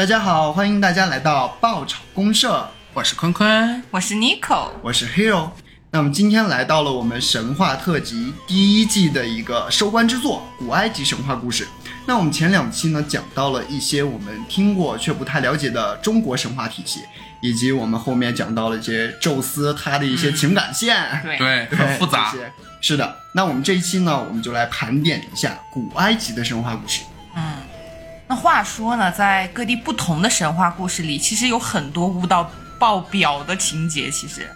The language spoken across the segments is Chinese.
大家好，欢迎大家来到爆炒公社，我是坤坤，我是 Nico，我是 Hero。那我们今天来到了我们神话特辑第一季的一个收官之作——古埃及神话故事。那我们前两期呢，讲到了一些我们听过却不太了解的中国神话体系，以及我们后面讲到了一些宙斯他的一些情感线，对对，对很复杂是的，那我们这一期呢，我们就来盘点一下古埃及的神话故事。话说呢，在各地不同的神话故事里，其实有很多舞蹈爆表的情节。其实，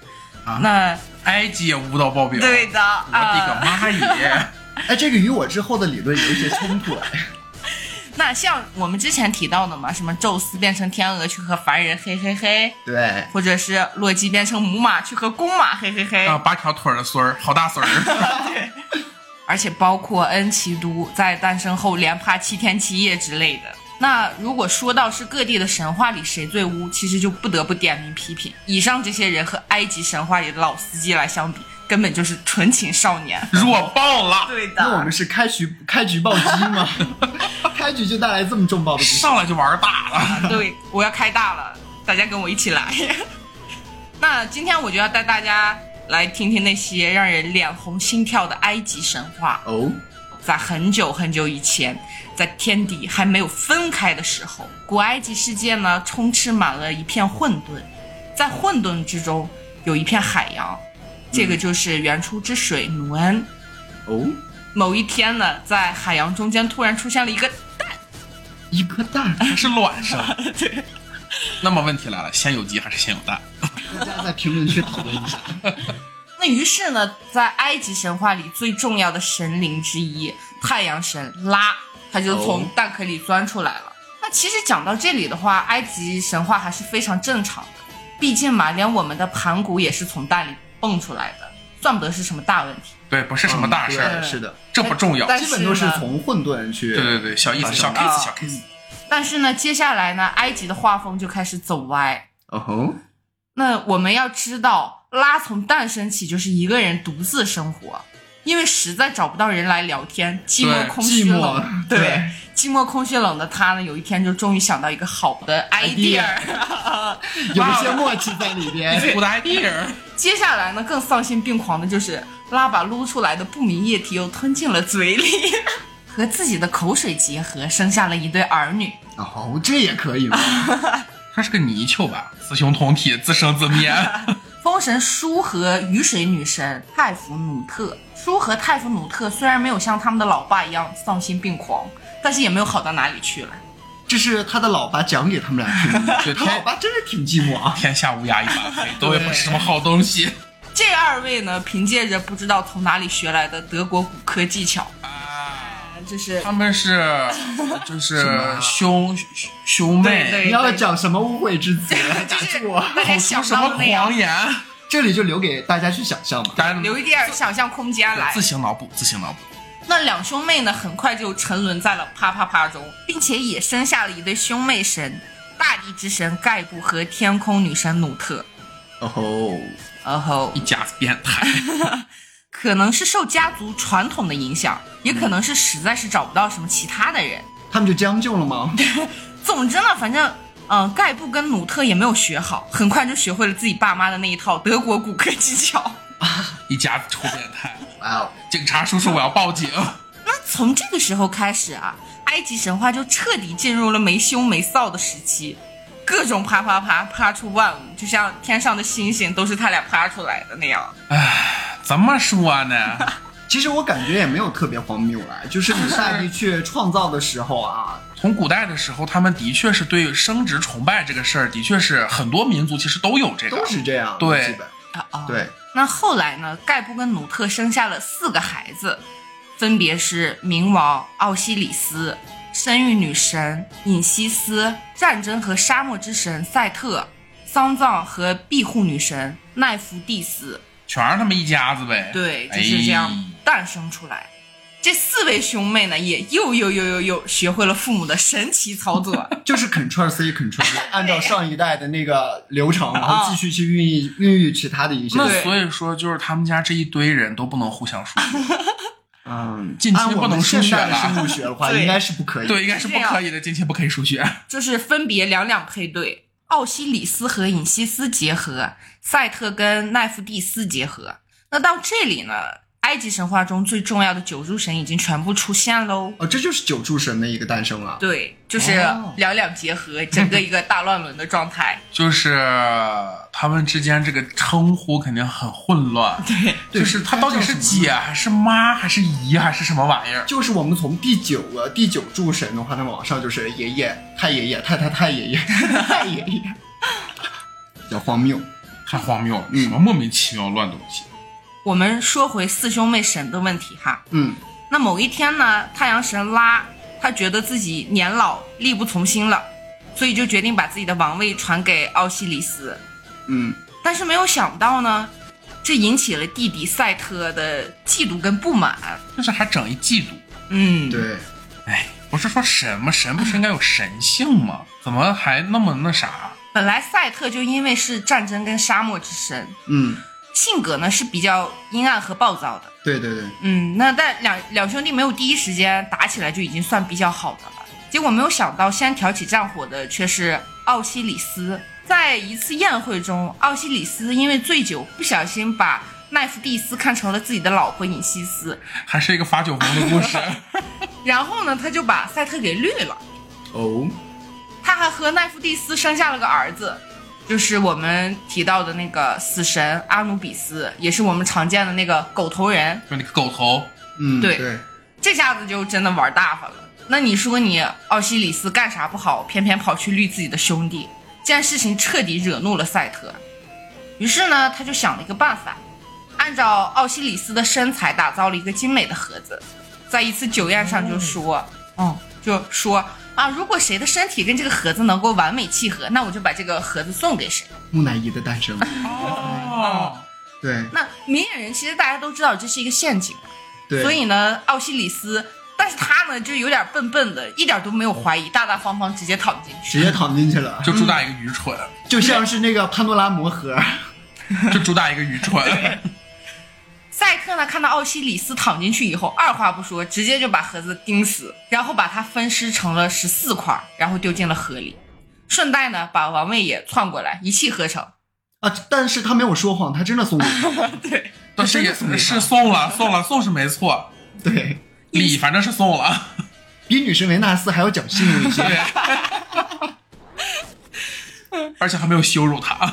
啊那埃及也舞蹈爆表，对的我的个啊、妈耶！哎，这个与我之后的理论有一些冲突哎。那像我们之前提到的嘛，什么宙斯变成天鹅去和凡人嘿嘿嘿，对，或者是洛基变成母马去和公马嘿嘿嘿，啊，八条腿儿的孙儿，好大孙儿。对而且包括恩奇都在诞生后连趴七天七夜之类的。那如果说到是各地的神话里谁最污，其实就不得不点名批评。以上这些人和埃及神话里的老司机来相比，根本就是纯情少年。弱爆了，对的，那我们是开局开局暴击吗？开局就带来这么重磅的？上来就玩大了。对，我要开大了，大家跟我一起来。那今天我就要带大家来听听那些让人脸红心跳的埃及神话。哦，在很久很久以前，在天地还没有分开的时候，古埃及世界呢充斥满了一片混沌，在混沌之中有一片海洋，这个就是原初之水努恩。哦，某一天呢，在海洋中间突然出现了一个蛋一颗蛋，还是卵是吧？对。那么问题来了，先有鸡还是先有蛋？大家在评论区讨论一下。那于是呢，在埃及神话里最重要的神灵之一太阳神拉，他就从哦蛋壳里钻出来了。那其实讲到这里的话，埃及神话还是非常正常的，毕竟嘛，连我们的盘古也是从蛋里蹦出来的，算不得是什么大问题。对，不是什么大事儿，嗯是的，这不重要。基本都是从混沌去。对对对，小意思，小 case，小 case。但是呢，接下来呢，埃及的画风就开始走歪。哦吼，那我们要知道，拉从诞生起就是一个人独自生活，因为实在找不到人来聊天，寂寞空虚冷。对对，寂寞空虚冷的他呢，有一天就终于想到一个好的 idea。有一些默契在里边。我的 idea，接下来呢，更丧心病狂的就是拉把撸出来的不明液体又吞进了嘴里，和自己的口水结合，生下了一对儿女。哦，这也可以吗？他是个泥鳅吧？雌雄同体，自生自灭。风神舒和雨水女神泰芙努特。舒和泰芙努特虽然没有像他们的老爸一样丧心病狂，但是也没有好到哪里去了。这是他的老爸讲给他们俩听的。对他老爸真是挺寂寞啊。天下乌鸦一般黑，都也不是什么好东西。这二位呢，凭借着不知道从哪里学来的德国骨科技巧，啊，就是他们是 就是么兄兄妹，你要讲什么污秽之词？打就是出什么狂，言？这里就留给大家去想象吧。咱留一点想象空间来自。行脑补，自行脑补。那两兄妹呢，很快就沉沦在了啪啪啪中，并且也生下了一对兄妹神，大地之神盖布和天空女神努特。哦吼，哦吼一，家子变态，可能是受家族传统的影响，也可能是实在是找不到什么其他的人。他们就将就了吗？总之呢，反正嗯，盖布跟努特也没有学好，很快就学会了自己爸妈的那一套德国骨科技巧。一家子臭变态。哇哦，警察叔叔，我要报警！那从这个时候开始啊，埃及神话就彻底进入了没羞没臊的时期，各种啪啪啪啪出万物，就像天上的星星都是他俩啪出来的那样。怎么说呢？其实我感觉也没有特别荒谬啦，就是你大帝去创造的时候啊，从古代的时候，他们的确是对生殖崇拜这个事儿，的确是很多民族其实都有这个。都是这样，对基本啊啊！对。那后来呢？盖布跟努特生下了四个孩子，分别是冥王奥西里斯、生育女神尹西斯、战争和沙漠之神赛特、丧葬和庇护女神奈芙蒂斯。全是他们一家子呗。对，就是这样哎诞生出来。这四位兄妹呢，也又又又又又学会了父母的神奇操作。就是 Ctrl C Ctrl V，按照上一代的那个流程，然后继续去孕育孕育其他的一些。那对所以说，就是他们家这一堆人都不能互相说。嗯，近期不能数学现在的了生物学的话，对应该是不可以。对，应该是不可以的，近期不可以输血。就是分别两两配对，奥西里斯和尹西斯结合，赛特跟奈夫蒂斯结合。那到这里呢，埃及神话中最重要的九柱神已经全部出现喽。哦，这就是九柱神的一个诞生啊。对，就是哦两两结合，整个一个大乱伦的状态。就是他们之间这个称呼肯定很混乱，对，就是他到底是姐还是妈还是姨还是什么玩意儿？就是我们从第九个第九柱神的话，那往上就是爷爷、太爷爷、太太太爷爷、太爷爷，比较荒谬。太荒谬了，嗯什么莫名其妙乱东西。我们说回四兄妹神的问题哈。嗯，那某一天呢，太阳神拉他觉得自己年老力不从心了，所以就决定把自己的王位传给奥西里斯。嗯，但是没有想到呢，这引起了弟弟赛特的嫉妒跟不满。就是还整一嫉妒。嗯，对，哎，不是说神吗？神不是应该有神性吗？怎么还那么那啥？本来赛特就因为是战争跟沙漠之神，嗯，性格呢是比较阴暗和暴躁的。对对对，嗯，那但两两兄弟没有第一时间打起来就已经算比较好的了。结果没有想到，先挑起战火的却是奥西里斯。在一次宴会中，奥西里斯因为醉酒，不小心把奈芙蒂斯看成了自己的老婆尹西斯，还是一个发酒疯的故事。然后呢，他就把赛特给绿了。哦，他还和奈芙蒂斯生下了个儿子，就是我们提到的那个死神阿努比斯，也是我们常见的那个狗头人。就那个狗头，嗯，对对，这下子就真的玩大发了。那你说你奥西里斯干啥不好，偏偏跑去绿自己的兄弟，这件事情彻底惹怒了赛特。于是呢，他就想了一个办法，按照奥西里斯的身材打造了一个精美的盒子，在一次酒宴上就说，嗯，就说啊，如果谁的身体跟这个盒子能够完美契合，那我就把这个盒子送给谁。木乃伊的诞生。哦，对那明眼人其实大家都知道这是一个陷阱，对，所以呢，奥西里斯，但是他呢就有点笨笨的，一点都没有怀疑，大大方方直接躺进去。直接躺进去了，就主打一个愚蠢，就像是那个潘多拉魔盒。就主打一个愚蠢。赛克呢看到奥西里斯躺进去以后，二话不说，直接就把盒子钉死，然后把它分尸成了十四块，然后丢进了河里，顺带呢把王位也篡过来，一气呵成。啊！但是他没有说谎，他真的送给他。对，但是也真的送给他是送了，送了，送是没错，对，礼反正是送了。比女神维纳斯还要讲信用一些。而且还没有羞辱他。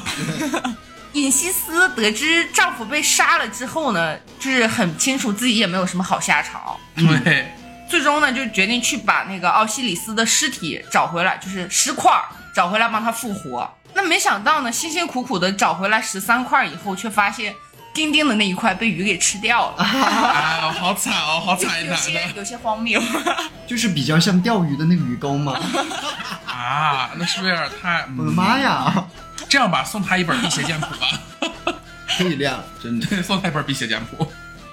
尹西斯得知丈夫被杀了之后呢，就是很清楚自己也没有什么好下场，对，最终呢就决定去把那个奥西里斯的尸体找回来，就是尸块儿找回来帮他复活。那没想到呢，辛辛苦苦的找回来十三块以后，却发现钉钉的那一块被鱼给吃掉了，啊，好惨哦，好惨有些的有些荒谬。就是比较像钓鱼的那个鱼钩嘛。啊！那是不是有点太……我的妈呀，这样吧，送他一本《辟邪剑谱》吧。可以亮，真的。对，送他一本《辟邪剑谱》。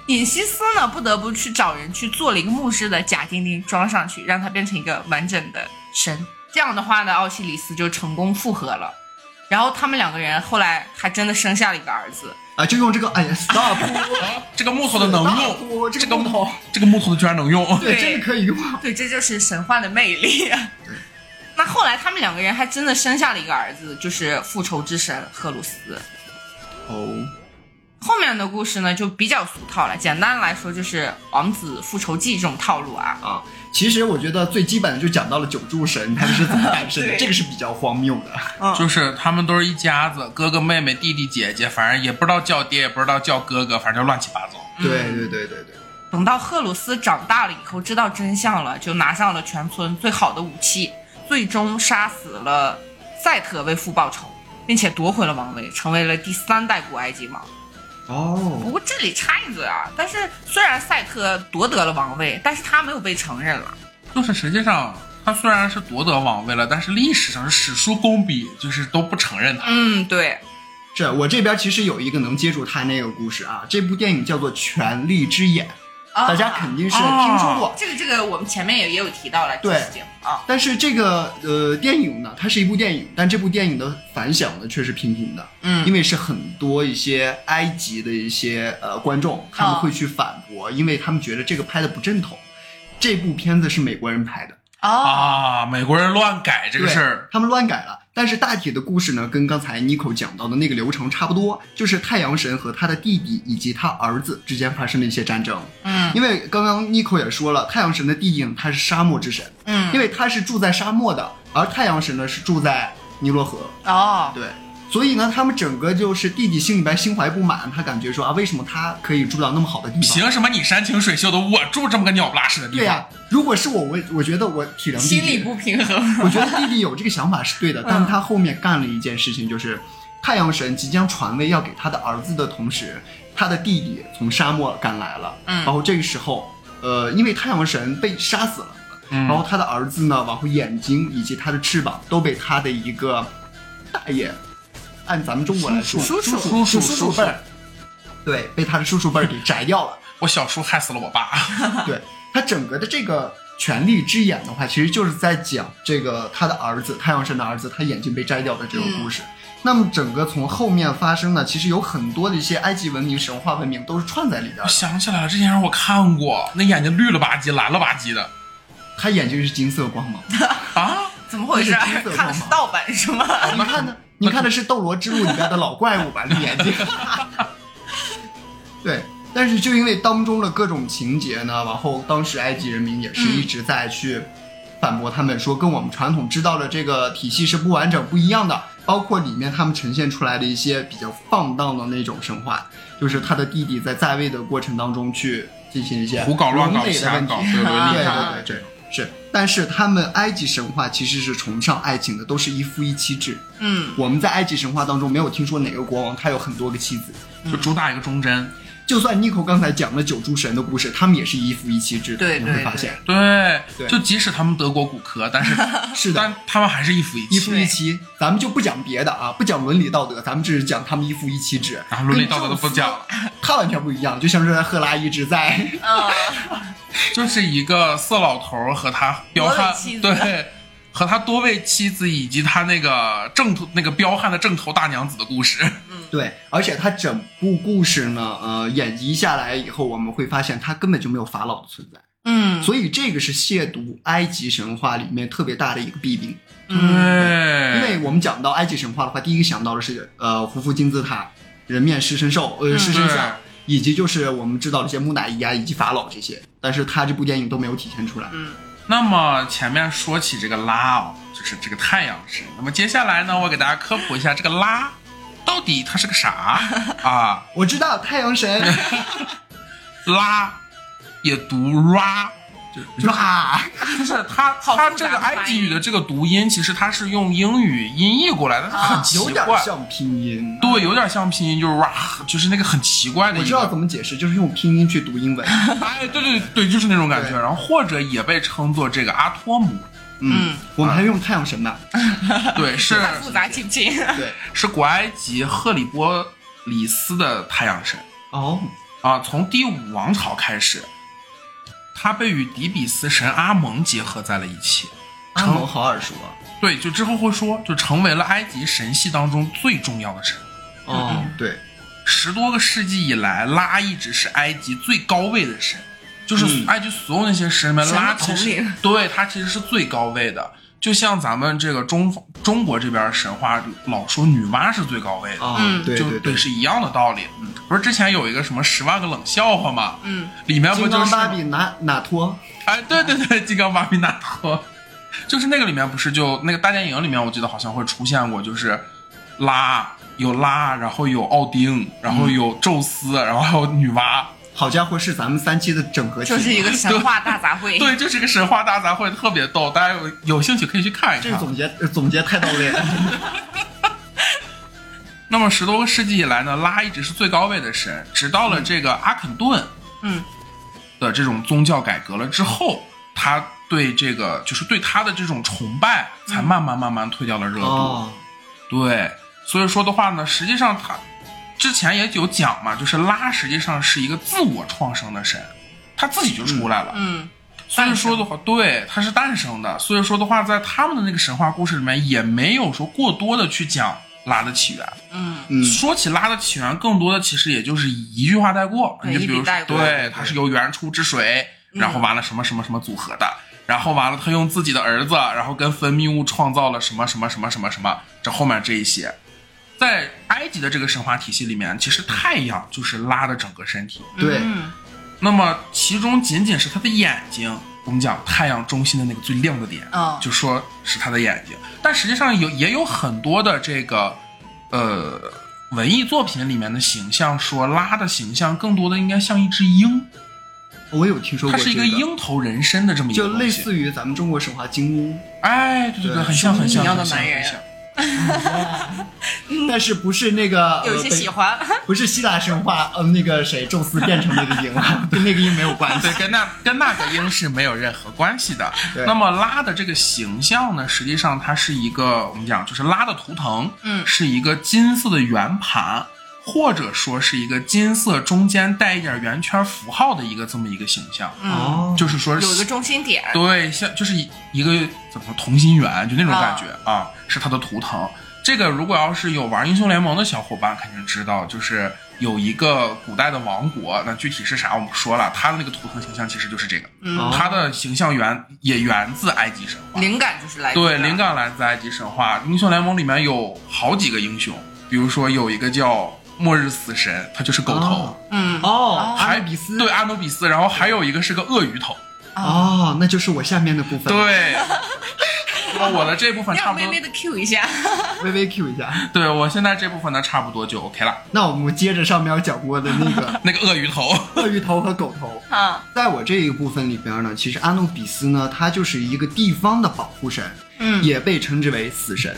尹西斯呢，不得不去找人去做了一个牧师的假钉钉装上去，让它变成一个完整的神。这样的话呢，奥西里斯就成功复合了。然后他们两个人后来还真的生下了一个儿子。啊，就用这个，哎呀，stop，这个木头的能用，这这个个木头，这个木头的居然能用。对，对 真的可以用。对，这就是神话的魅力。那后来他们两个人还真的生下了一个儿子，就是复仇之神赫鲁斯。哦，后面的故事呢就比较俗套了，简单来说就是王子复仇记这种套路啊。啊，其实我觉得最基本的就讲到了九柱神他们是怎么诞生的，这个是比较荒谬的。就是他们都是一家子，哥哥妹妹、弟弟姐姐，反正也不知道叫爹，也不知道叫哥哥，反正就乱七八糟。对对对对对，等到赫鲁斯长大了以后，知道真相了，就拿上了全村最好的武器，最终杀死了赛特为父报仇，并且夺回了王位，成为了第三代古埃及王。不哦，过这里插一嘴啊，但是虽然赛特夺得了王位，但是他没有被承认了。就是实际上，他虽然是夺得王位了，但是历史上史书公笔就是都不承认他。嗯，对，这我这边其实有一个能接住他那个故事啊，这部电影叫做《权力之眼》，啊大家肯定是听说过。这个这个我们前面也也有提到了这对啊。但是这个呃电影呢，它是一部电影，但这部电影的反响呢却是平平的，嗯因为是很多一些埃及的一些呃观众，他们会去反驳，因为他们觉得这个拍的不正统。这部片子是美国人拍的，哦，啊，美国人乱改这个事儿，他们乱改了。但是大体的故事呢，跟刚才 Nico 讲到的那个流程差不多，就是太阳神和他的弟弟以及他儿子之间发生了一些战争。嗯因为刚刚 Nico 也说了，太阳神的弟弟呢，他是沙漠之神，嗯，因为他是住在沙漠的，而太阳神呢是住在尼罗河。哦，对，所以呢，他们整个就是弟弟心里边心怀不满，他感觉说啊，为什么他可以住到那么好的地方？凭什么你山清水秀的，我住这么个鸟不拉屎的地方？对呀、如果是我，我我觉得我体谅弟弟，心理不平衡。我觉得弟弟有这个想法是对的，嗯但是他后面干了一件事情，就是太阳神即将传位要给他的儿子的同时，他的弟弟从沙漠赶来了，嗯然后这个时候，呃，因为太阳神被杀死了。嗯然后他的儿子呢，往后眼睛以及他的翅膀都被他的一个大爷，按咱们中国来说，叔叔叔叔叔辈儿，对，被他的叔叔辈儿给摘掉了。我小叔害死了我爸。对他整个的这个权力之眼的话，其实就是在讲这个他的儿子太阳神的儿子，他眼睛被摘掉的这个故事。那么整个从后面发生呢，其实有很多的一些埃及文明、神话文明都是串在里边我。想起来了，之前让我看过，那眼睛绿了吧唧、蓝了吧唧的他眼睛是金色光芒，啊！怎么回事？看的是盗版是吗？你看呢？你看的是《斗罗之路》里边的老怪物吧？那眼睛。对，但是就因为当中的各种情节呢，然后当时埃及人民也是一直在去反驳他们，说跟我们传统知道的这个体系是不完整、不一样的。包括里面他们呈现出来的一些比较放荡的那种神话，就是他的弟弟在在位的过程当中去进行一些胡搞乱搞瞎搞，对伦对对对，这种是。但是他们埃及神话其实是崇尚爱情的，都是一夫一妻制。嗯，我们在埃及神话当中没有听说哪个国王他有很多个妻子。就主打一个忠贞。就算 Nico 刚才讲了九诸神的故事，他们也是一夫一妻制的。对对你会发现对，对就即使他们德国骨科，但是 是的，但他们还是一夫一妻。一夫一妻。咱们就不讲别的啊，不讲伦理道德，咱们只是讲他们一夫一妻制。然后伦理道德都不讲了，他完全不一样，就像是赫拉一直在嗯，就是一个色老头和他彪悍对，和他多位妻子以及他那个正头那个彪悍的正头大娘子的故事。对，而且他整部故事呢，呃，演绎下来以后，我们会发现他根本就没有法老的存在，嗯，所以这个是亵渎埃及神话里面特别大的一个弊病。嗯对，因为我们讲到埃及神话的话，第一个想到的是呃胡夫金字塔、人面狮身兽、呃狮身像，以及就是我们知道的一些木乃伊啊，以及法老这些，但是他这部电影都没有体现出来。嗯那么前面说起这个拉哦，就是这个太阳神。那么接下来呢，我给大家科普一下这个拉到底他是个啥 啊？我知道太阳神 拉也读 ra，就 哇，就是它好它这个埃及语的这个读音，其实它是用英语音译过来的，很奇有点怪。像拼音。对，有点像拼音，就是 ra，就是那个很奇怪的一我知道。怎么解释，就是用拼音去读英文。哎，对对对，就是那种感觉。然后或者也被称作这个阿托姆，嗯嗯，我们还用太阳神呢。对，是看复杂亲不亲？对，是古埃及赫里波里斯的太阳神哦，啊。从第五王朝开始，他被与底比斯神阿蒙结合在了一起。阿蒙好耳熟啊。对，就之后会说，就成为了埃及神系当中最重要的神。哦，对，十多个世纪以来，拉一直是埃及最高位的神，就是嗯埃及所有那些神里面，拉其实对他其实是最高位的。就像咱们这个中中国这边神话老说女娲是最高位的，啊嗯，就对对，是一样的道理。嗯，不是之前有一个什么十万个冷笑话吗？嗯，里面不金刚就是芭比拿哪托？哎，对对对，金刚芭比纳托，就是那个里面不是就那个大电影里面，我记得好像会出现过，就是拉有拉，然后有奥丁，然后有宙斯，然后还有女娲，好家伙，是咱们三期的整合体。就是一个神话大杂烩。对，就是个神话大杂烩，特别逗，大家有有兴趣可以去看一看。这个总结呃总结太到位了。那么十多个世纪以来呢，拉一直是最高位的神，直到了这个阿肯顿嗯的这种宗教改革了之后，他对这个就是对他的这种崇拜，才慢慢慢慢退掉了热度。哦，对，所以说的话呢，实际上他之前也有讲嘛，就是拉实际上是一个自我创生的神，他自己就出来了。嗯，所以说的话，对，他是诞生的。所以说的话，在他们的那个神话故事里面，也没有说过多的去讲拉的起源。嗯嗯说起拉的起源，更多的其实也就是一句话带过。你就比如说对，它是由原初之水，然后完了什么什么什么组合的，然后完了他用自己的儿子，然后跟分泌物创造了什么什么什么什么什么，这后面这一些。在埃及的这个神话体系里面，其实太阳就是拉的整个身体，对嗯。那么其中仅仅是他的眼睛，我们讲太阳中心的那个最亮的点，哦就说是他的眼睛。但实际上有也有很多的这个呃文艺作品里面的形象，说拉的形象更多的应该像一只鹰，我有听说过、这是一个鹰头人身的这么一个就类似于咱们中国神话金乌，哎，对对对，很像很像一样的很像男人很像但是不是那个有一些呃喜欢。不是希腊神话，呃，那个谁，宙斯变成那个鹰了，跟那个鹰没有关系对，。跟那跟那个鹰是没有任何关系的。那么拉的这个形象呢，实际上它是一个我们讲就是拉的图腾，嗯是一个金色的圆盘，或者说是一个金色中间带一点圆圈符号的一个这么一个形象，就是说有一个中心点。对，像就是一个怎么说同心圆，就那种感觉啊是它的图腾。这个如果要是有玩英雄联盟的小伙伴肯定知道，就是有一个古代的王国，那具体是啥我们不说了，它的那个图腾形象其实就是这个，嗯，它的形象源也源自埃及神话。灵感就是来自对，灵感来自埃及神话。英雄联盟里面有好几个英雄，比如说有一个叫末日死神，他就是狗头，哦嗯。哦，阿努比斯，对阿努比斯，然后还有一个是个鳄鱼头，哦，那就是我下面的部分，，对。那我的这部分 差不多。要微微，的 Q 一下。微微 Q 一下。对我现在这部分呢差不多就 OK 了。那我们接着上面讲过的那个 那个鳄鱼头，鳄鱼头和狗头，啊，在我这一部分里边呢，其实阿努比斯呢，他就是一个地方的保护神，嗯，也被称之为死神。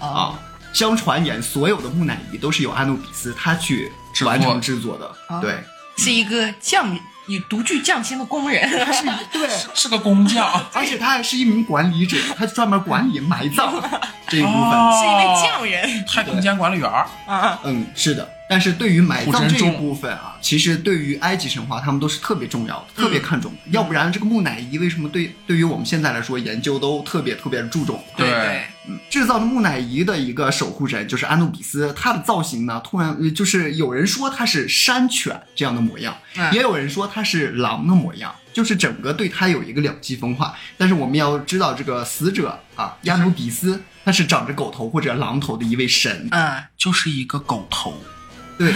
哦。啊。相传言，所有的木乃伊都是由阿努比斯他去制完成制作的，哦对是一个匠以独具匠心的工人。是 对。是个工匠，而且他还是一名管理者，他专门管理埋葬 这一部分。哦是一位匠人。太平间管理员儿。啊，嗯，是的。但是对于埋葬这一部分啊，其实对于埃及神话，他们都是特别重要的，特别看重的。要不然这个木乃伊为什么对对于我们现在来说研究都特别特别的注重？对嗯，制造的木乃伊的一个守护神就是安努比斯，他的造型呢，突然呃就是有人说他是山犬这样的模样，嗯也有人说他是狼的模样，就是整个对他有一个两极分化。但是我们要知道，这个死者啊，亚努比斯，他是长着狗头或者狼头的一位神。嗯，就是一个狗头。对，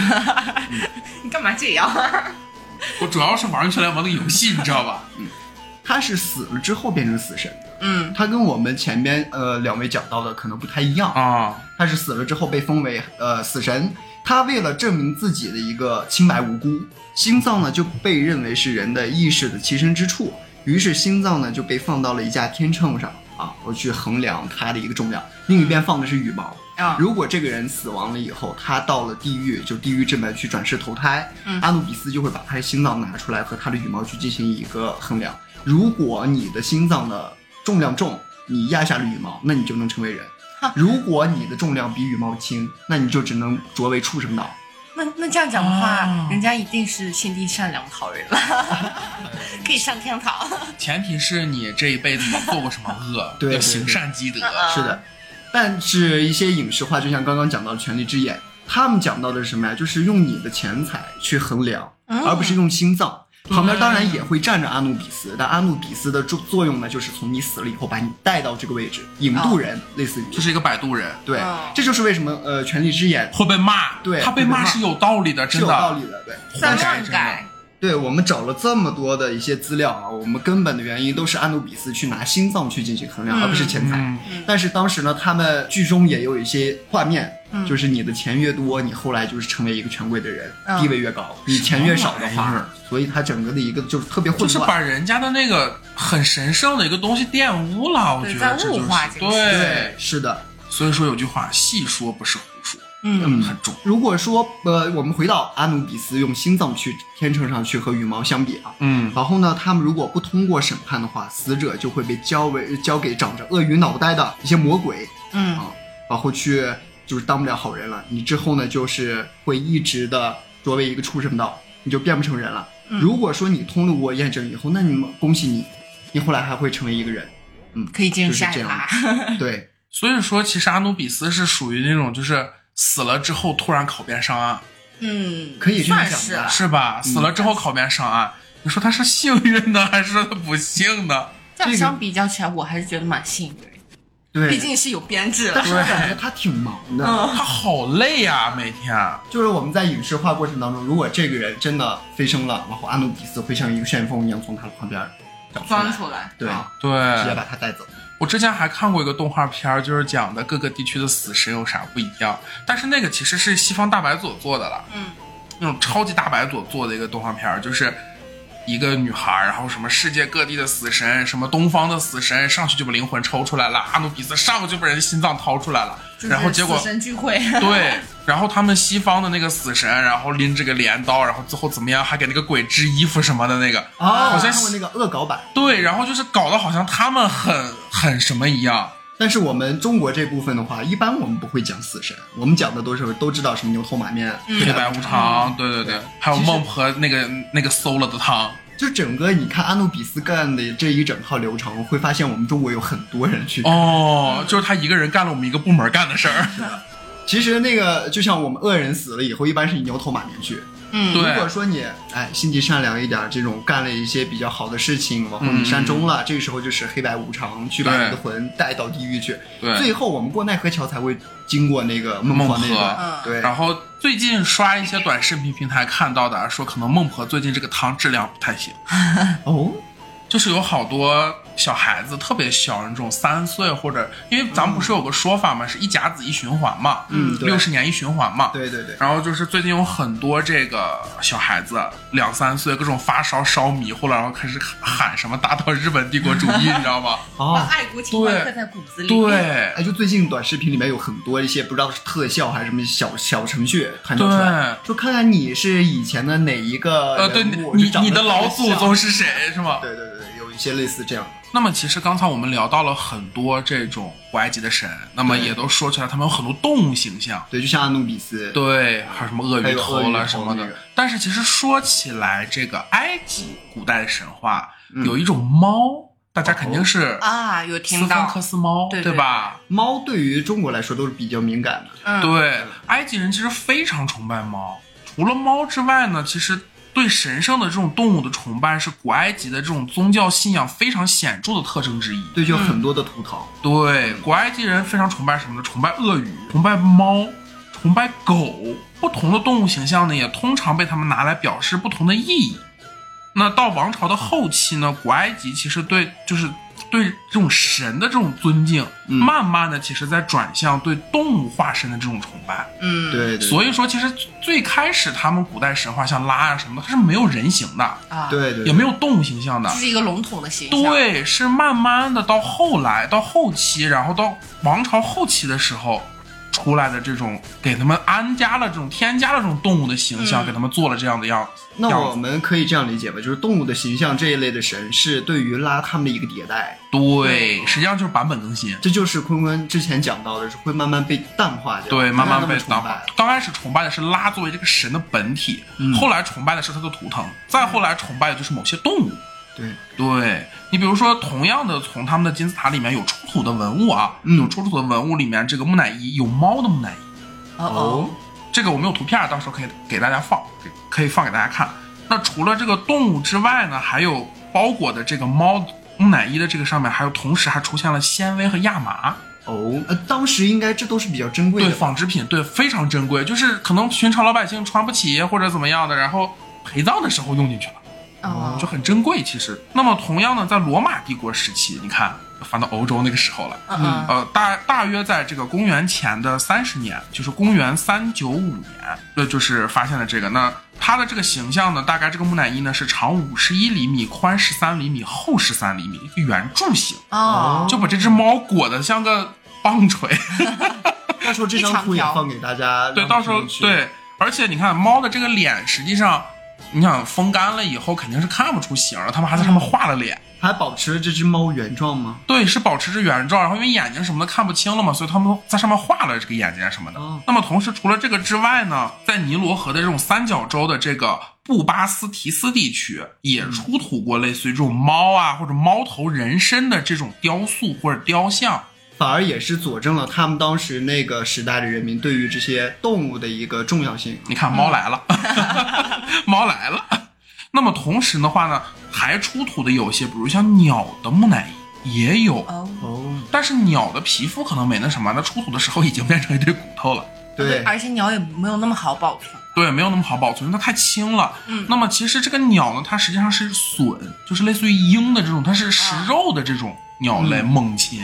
你干嘛这样？我主要是玩英雄联盟的游戏，你知道吧？嗯他是死了之后变成死神的。嗯他跟我们前边呃两位讲到的可能不太一样，啊，他是死了之后被封为呃死神。他为了证明自己的一个清白无辜，心脏呢就被认为是人的意识的栖身之处，于是心脏呢就被放到了一架天秤上啊，我去衡量它的一个重量。另一边放的是羽毛。啊，如果这个人死亡了以后，他到了地狱，就地狱这边去转世投胎，嗯阿努比斯就会把他的心脏拿出来和他的羽毛去进行一个衡量。如果你的心脏的重量重，你压下了羽毛，那你就能成为人；如果你的重量比羽毛轻，那你就只能着为畜生道。那那这样讲的话，哦人家一定是心地善良的好人了，可以上天堂。前提是你这一辈子没做过什么恶，对对要行善积德。嗯是的，但是一些影视化，就像刚刚讲到的《权力之眼》，他们讲到的是什么呀？就是用你的钱财去衡量，嗯而不是用心脏。旁边当然也会站着阿努比斯，但阿努比斯的作作用呢，就是从你死了以后把你带到这个位置，引渡人，类似于就是一个摆渡人，对哦，这就是为什么呃，《权力之眼会被骂，对他被骂是有道理的，》真的有道的。理的，对。三活该真的万改，对我们找了这么多的一些资料啊，我们根本的原因都是安努比斯去拿心脏去进行衡量，嗯而不是钱财。嗯但是当时呢，他们剧中也有一些画面，嗯就是你的钱越多，你后来就是成为一个权贵的人，嗯地位越高；你钱越少的话所以他整个的一个就是特别混乱就是。把人家的那个很神圣的一个东西玷污了，我觉得这就是物化对对，。是的。所以说有句话，戏说不是胡说，嗯很重。如果说呃，我们回到阿努比斯用心脏去天秤上去和羽毛相比啊，嗯，然后呢，他们如果不通过审判的话，死者就会被交为交给长着鳄鱼脑袋的一些魔鬼，嗯啊，然后去就是当不了好人了。你之后呢，就是会一直的作为一个畜生道，你就变不成人了。如果说你通过验证以后，那你们恭喜你，你后来还会成为一个人。嗯，可以进入下一趴。对，所以说，其实阿努比斯是属于那种就是死了之后突然考编上岸，嗯，可以算是讲的是吧？死了之后考编上岸，你说他是幸运呢，还是说他不幸呢？这样相比较起来，我还是觉得蛮幸运的，对，毕竟是有编制的。但是我感觉他挺忙的。嗯他好累呀、每天。就是我们在影视化过程当中，如果这个人真的飞升了，然后阿努比斯会像一个旋风一样从他的旁边钻来，出来，对，啊直接，把他带走。我之前还看过一个动画片儿，就是讲的各个地区的死神有啥不一样，但是那个其实是西方大白左做的了，嗯，那种超级大白左做的一个动画片儿，就是一个女孩儿，然后什么世界各地的死神，什么东方的死神，上去就把灵魂抽出来了，阿努比斯上去就把人心脏掏出来了，就是然后结果死神聚会，对，然后他们西方的那个死神，然后拎着个镰刀，然后最后怎么样，还给那个鬼织衣服什么的那个，哦，好像看过那个恶搞版，对，然后就是搞得好像他们很很什么一样。但是我们中国这部分的话，一般我们不会讲死神，我们讲的都是都知道什么牛头马面、嗯黑白无常，对对对，还有孟婆那个那个馊了的汤，就整个你看阿努比斯干的这一整套流程，会发现我们中国有很多人去。哦，就是他一个人干了我们一个部门干的事儿。其实那个就像我们恶人死了以后，一般是以牛头马面去。嗯，对。如果说你哎心地善良一点，这种干了一些比较好的事情，往后你嗯善终了，这个时候就是黑白无常去把你的魂带到地狱去。对，最后我们过奈何桥才会经过那个孟婆那个，嗯对，然后最近刷一些短视频平台看到的，说可能孟婆最近这个汤质量不太行，哦，就是有好多小孩子特别小，那种三岁或者，因为咱们不是有个说法嘛，是一甲子一循环嘛，嗯对六十年一循环嘛，对对对，然后就是最近有很多这个小孩子两三岁，各种发烧烧迷糊了，然后开始喊什么打倒日本帝国主义，你知道吗？把哦，爱国情怀对刻在骨子里。，对哎，就最近短视频里面有很多一些不知道是特效还是什么小小程序传导出来，对，说看看你是以前的哪一个呃，对人物你你的老祖宗是谁是吗？对对对，对有一些类似这样的。那么其实刚才我们聊到了很多这种古埃及的神，那么也都说起来，他们有很多动物形象。对，就像阿努比斯，对，还有什么鳄鱼头了什么的。但是其实说起来，这个埃及古代的神话、嗯有一种猫，大家肯定是啊，有斯听到芬克，斯猫，对对吧？猫对于中国来说都是比较敏感的。嗯，对，埃及人其实非常崇拜猫。除了猫之外呢，其实对神圣的这种动物的崇拜是古埃及的这种宗教信仰非常显著的特征之一。对，就有很多的图腾。对，古埃及人非常崇拜什么呢？崇拜鳄鱼，崇拜猫，崇拜狗。不同的动物形象呢，也通常被他们拿来表示不同的意义。那到王朝的后期呢，古埃及其实对就是对这种神的这种尊敬，嗯慢慢的其实在转向对动物化身的这种崇拜。嗯，对对，所以说，其实最开始他们古代神话像拉啊什么的，它是没有人形的，啊，，对对，也没有动物形象的这。是一个笼统的形象。，对，是慢慢的到后来，到后期，然后到王朝后期的时候，出来的这种给他们安加了这种添加了这种动物的形象，嗯给他们做了这样的样子那。我们可以这样理解吧，就是动物的形象这一类的神是对于拉他们的一个迭代，对，实际上就是版本更新。这就是坤坤之前讲到的，是会慢慢被淡化掉，对，慢慢被被淡化。刚开始崇拜的是拉作为这个神的本体，嗯后来崇拜的是他的图腾，再后来崇拜的就是某些动物。对，对你比如说，同样的从他们的金字塔里面有出土的文物啊，嗯。有出土的文物里面，这个木乃伊有猫的木乃伊。哦哦，这个我们有图片，到时候可以给大家放，可以放给大家看。那除了这个动物之外呢，还有包裹的这个猫木乃伊的这个上面，还有同时还出现了纤维和亚麻，哦，呃，当时应该这都是比较珍贵的。吧，纺织品，对非常珍贵，就是可能寻常老百姓穿不起或者怎么样的，然后陪葬的时候用进去了，哦就很珍贵。其实，那么同样呢，在罗马帝国时期，你看翻到欧洲那个时候了。嗯嗯呃，大大约在这个公元前的三十年，就是公元三九五年，呃，就是发现了这个。那它的这个形象呢，大概这个木乃伊呢是长五十一厘米，宽十三厘米，厚十三厘米，一个圆柱形，哦，就把这只猫裹得像个棒槌。到时候这张图也放给大家，对，到时候对，而且你看猫的这个脸，实际上你想风干了以后肯定是看不出形了，他们还在上面画了脸。还保持了这只猫原状吗？对，是保持着原状，然后因为眼睛什么的看不清了嘛，所以他们在上面画了这个眼睛什么的。哦那么同时，除了这个之外呢，在尼罗河的这种三角洲的这个布巴斯提斯地区，也出土过类似于这种猫啊或者猫头人身的这种雕塑或者雕像。反而也是佐证了他们当时那个时代的人民对于这些动物的一个重要性。你看，猫来了，猫来了。那么同时的话呢，还出土的有些，比如像鸟的木乃伊也有，哦，哦，但是鸟的皮肤可能没那什么，那出土的时候已经变成一堆骨头了。对，而且鸟也没有那么好保存。对，没有那么好保存，因为它太轻了。嗯那么其实这个鸟呢，它实际上是隼，就是类似于鹰的这种，它是食肉的这种鸟类，嗯猛禽。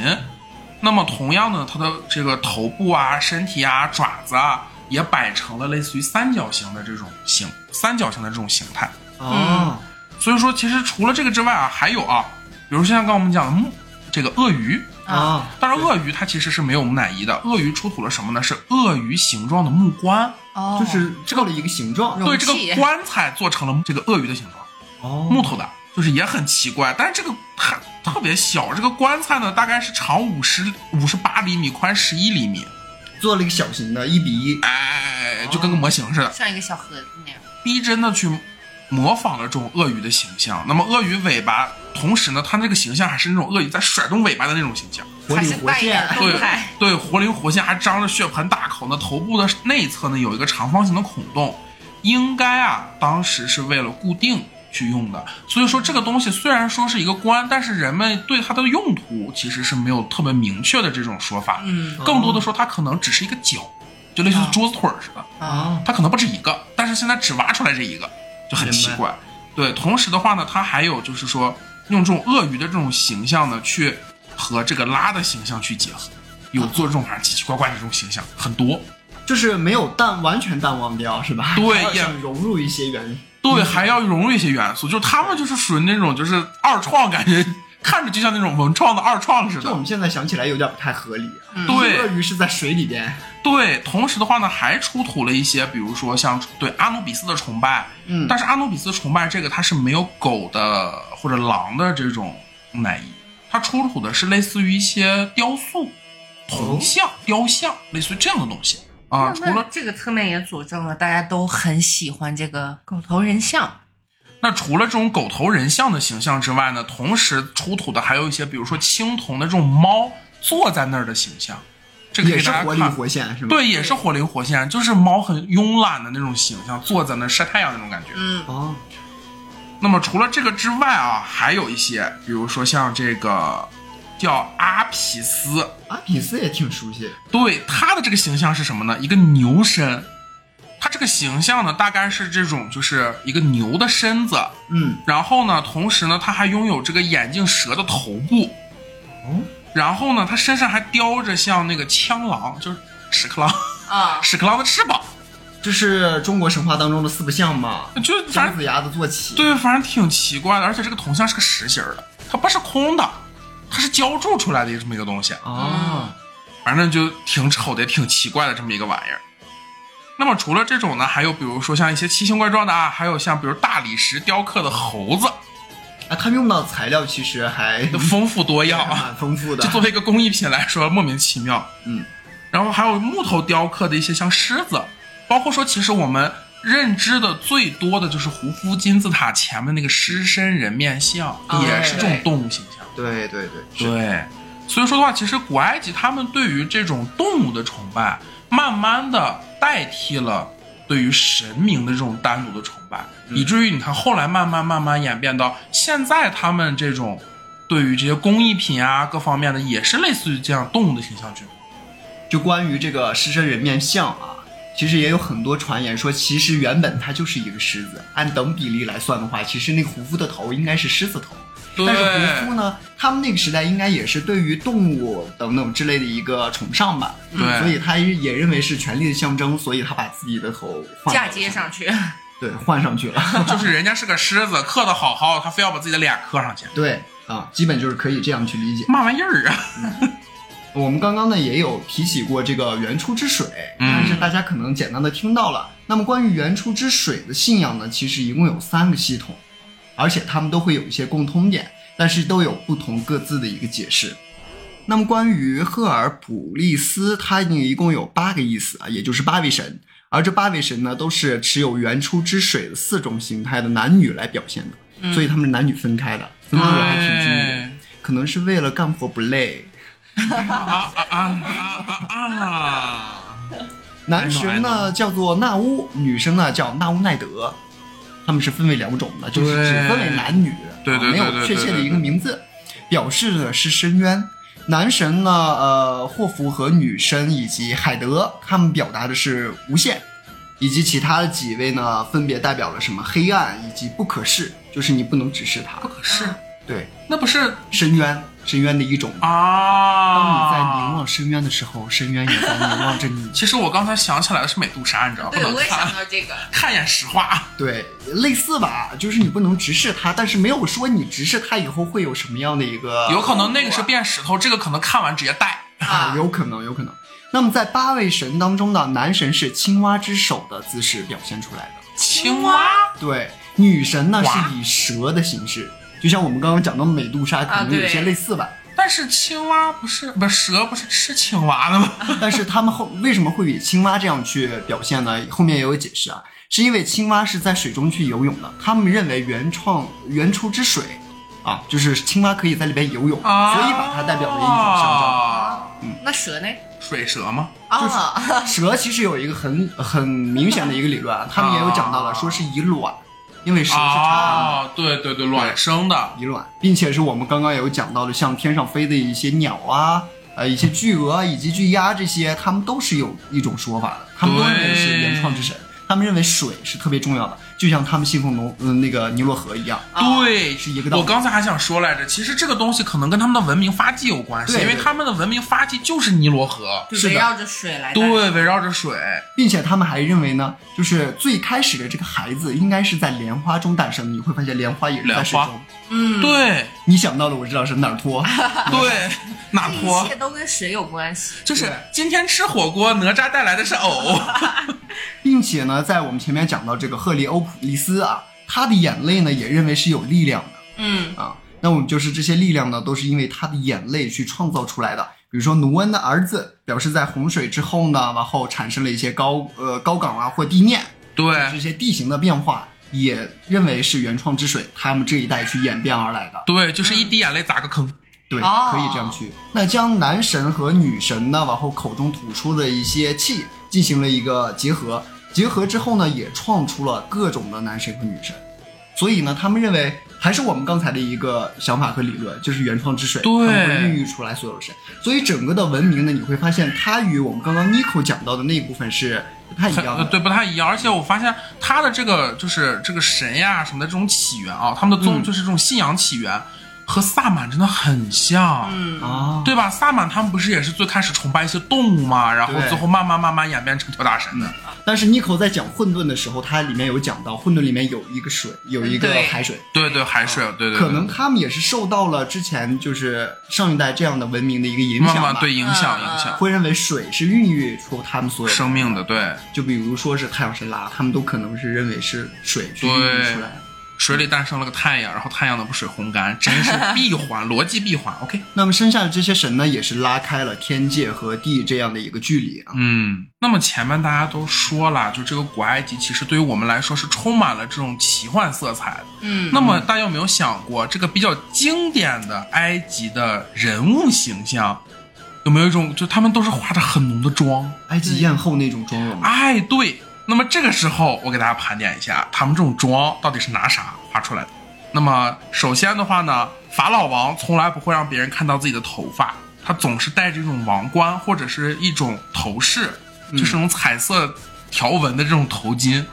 那么同样的，它的这个头部啊、身体啊、爪子啊，也摆成了类似于三角形的这种形，三角形的这种形态。哦，所以说，其实除了这个之外啊，还有啊，比如像刚刚我们讲的木这个鳄鱼，啊，当然鳄鱼它其实是没有木乃伊的，鳄鱼出土了什么呢？是鳄鱼形状的木棺。哦就是这个的一个形状。对，这个棺材做成了这个鳄鱼的形状，哦，木头的，就是也很奇怪。但是这个很特别小，这个棺材呢大概是长五十五十八厘米，宽十一厘米，做了一个小型的，一比一。哎，就跟个模型似的，像一个小盒子那样。逼真的去模仿了这种鳄鱼的形象。那么鳄鱼尾巴，同时呢，它那个形象还是那种鳄鱼在甩动尾巴的那种形象。活灵活现对对，活灵活现，还张着血盆大口呢。头部的内侧呢有一个长方形的孔洞，应该啊当时是为了固定去用的。所以说这个东西虽然说是一个官，但是人们对它的用途其实是没有特别明确的这种说法。嗯更多的说它可能只是一个角，就类似桌子腿儿似的。啊，它可能不止一个，但是现在只挖出来这一个，就很奇怪。对，同时的话呢，它还有就是说，用这种鳄鱼的这种形象呢，去和这个拉的形象去结合，有做这种反正奇奇怪怪的这种形象很多。就是没有淡完全淡忘掉，是吧？对也想融入一些元对，还要融入一些元素，就是他们就是属于那种就是二创，感觉 看着就像那种文创的二创似的。就我们现在想起来有点不太合理。嗯。对。鳄鱼是在水里边，对，同时的话呢，还出土了一些，比如说像对阿努比斯的崇拜，嗯，但是阿努比斯崇拜这个它是没有狗的或者狼的这种木乃伊，它出土的是类似于一些雕塑、铜像、雕像，类似于这样的东西啊。除了这个侧面也佐证了大家都很喜欢这个狗头人像。那除了这种狗头人像的形象之外呢，同时出土的还有一些，比如说青铜的这种猫坐在那儿的形象，这个也给大家看是活灵活现，是吗？，对，也是活灵活现，就是猫很慵懒的那种形象，坐在那儿晒太阳那种感觉。嗯哦，那么除了这个之外啊，还有一些，比如说像这个叫阿皮斯，阿比斯也挺熟悉。对他的这个形象是什么呢？一个牛身，他这个形象呢，大概是这种，就是一个牛的身子，嗯，然后呢，同时呢，他还拥有这个眼镜蛇的头部，哦，然后呢，他身上还叼着像那个枪狼，就是屎壳郎，啊，屎壳郎的翅膀，这是中国神话当中的四不像嘛？就反正姜子牙的坐骑。，对，反正挺奇怪的，而且这个铜像是个实心儿的，它不是空的，它是浇铸出来的这么一个东西。啊，反正就挺丑的，也挺奇怪的这么一个玩意儿。那么除了这种呢，还有比如说像一些奇形怪状的啊，还有像比如大理石雕刻的猴子，啊，他用到的材料其实还丰富多样啊。蛮丰富的就。作为一个工艺品来说，莫名其妙。嗯，然后还有木头雕刻的一些像狮子，包括说其实我们认知的最多的就是胡夫金字塔前面那个狮身人面像，哦也是这种对动物形象。对对对，对，所以说的话，其实古埃及他们对于这种动物的崇拜，慢慢的代替了对于神明的这种单独的崇拜，以至于你看后来慢慢慢慢演变到现在，他们这种对于这些工艺品啊各方面的，也是类似于这样动物的形象去。就关于这个狮身人面像啊，其实也有很多传言说，其实原本它就是一个狮子，按等比例来算的话，其实那个胡夫的头应该是狮子头。对但是胡夫呢，他们那个时代应该也是对于动物等等之类的一个崇尚吧，对。所以他也认为是权力的象征，所以他把自己的头换嫁了接上去，对，换上去了，就是人家是个狮子，刻的好好，他非要把自己的脸刻上去，对啊，基本就是可以这样去理解。嘛玩意儿啊？我们刚刚呢也有提起过这个原初之水，嗯。但是大家可能简单的听到了。那么关于原初之水的信仰呢，其实一共有三个系统，而且他们都会有一些共通点，但是都有不同各自的一个解释。那么关于赫尔普利斯，它呢一共有八个意思啊，也就是八位神。而这八位神呢，都是持有原初之水的四种形态的男女来表现的，所以他们是男女分开的，分的还挺均匀的。可能是为了干活不累。啊啊啊啊啊啊！男神呢叫做纳乌，女生呢叫纳乌奈德，他们是分为两种的，就是只分为男女，对对对啊没有确切的一个名字，表示的是深渊。男神呢，呃，霍福和女神以及海德，他们表达的是无限，以及其他的几位呢，分别代表了什么黑暗以及不可视，就是你不能直视它。不可视。对，那不是深渊，深渊的一种。啊？当你在凝望深渊的时候，深渊也在凝望着你。其实我刚才想起来的是美杜莎，你知道，吗对，能我也想到这个。看一眼实话。对，类似吧，就是你不能直视它，但是没有说你直视它以后会有什么样的一个，有可能那个是变石头，这个可能看完直接带。啊，有可能，有可能。那么在八位神当中呢，男神是青蛙之手的姿势表现出来的，青蛙对，女神呢是以蛇的形式，就像我们刚刚讲到美杜莎，可能有些类似吧。但是青蛙不是不是蛇不是吃青蛙的吗？但是他们后为什么会以青蛙这样去表现呢？后面也有解释啊，是因为青蛙是在水中去游泳的，他们认为原创原初之水啊，就是青蛙可以在里边游泳，啊所以把它代表为一种象征。嗯那蛇呢？水蛇吗？啊，蛇其实有一个很很明显的一个理论啊，他们也有讲到了，说是以卵，因为蛇是产啊，对对对，卵生的。以卵，并且是我们刚刚也有讲到的，像天上飞的一些鸟啊，呃，一些巨鹅以及巨鸭这些，他们都是有一种说法的，他们都认为是原创之神，他们认为水是特别重要的，就像他们信奉农嗯、那个尼罗河一样。对，是一个道理我刚才还想说来着，其实这个东西可能跟他们的文明发迹有关系，因为对对他们的文明发迹就是尼罗河，是的围绕着水来。对，围绕着水。并且他们还认为呢，就是最开始的这个孩子应该是在莲花中诞生的。你会发现莲花也是在水中。嗯，对你想到的我知道是哪儿托，对，哪这托一切都跟水有关系。就是今天吃火锅，哪吒带来的是藕。并且呢，在我们前面讲到这个赫利欧普利斯啊，他的眼泪呢也认为是有力量的。嗯，啊，那我们就是这些力量呢，都是因为他的眼泪去创造出来的。比如说努恩的儿子，表示在洪水之后呢，然后产生了一些高呃高岗啊或地面对这对些地形的变化，也认为是原创之水，他们这一代去演变而来的。对，就是一滴眼泪砸个坑。对，哦可以这样去。那将男神和女神呢，往后口中吐出的一些气进行了一个结合，结合之后呢，也创出了各种的男神和女神。所以呢，他们认为还是我们刚才的一个想法和理论，就是原创之水，对孕育出来所有神。所以整个的文明呢，你会发现它与我们刚刚 Nico 讲到的那一部分是不太一样的。呃对，不太一样。而且我发现他的这个就是这个神呀什么的这种起源啊，他们的宗、嗯就是这种信仰起源和萨满真的很像。嗯，啊，对吧？萨满他们不是也是最开始崇拜一些动物嘛，然后最后慢慢慢慢演变成跳大神的。但是 Nico 在讲混沌的时候，它里面有讲到混沌里面有一个水，有一个海水。对对，海水，对对对，可能他们也是受到了之前就是上一代这样的文明的一个影响吧，慢慢对影响嗯影响会认为水是孕育出他们所有生命的，对。就比如说是太阳神拉，他们都可能是认为是水去孕育出来的。水里诞生了个太阳，然后太阳能把水烘干，真是 闭环，逻辑闭环。OK，那么生下的这些神呢，也是拉开了天界和地这样的一个距离啊。嗯，那么前面大家都说了，就这个古埃及其实对于我们来说是充满了这种奇幻色彩的。嗯，那么大家有没有想过，这个比较经典的埃及的人物形象，有没有一种就他们都是化着很浓的妆？埃及艳后那种妆容，哎，对。那么这个时候，我给大家盘点一下，他们这种妆到底是拿啥画出来的？那么首先的话呢，法老王从来不会让别人看到自己的头发，他总是戴着一种王冠或者是一种头饰，就是那种彩色条纹的这种头巾。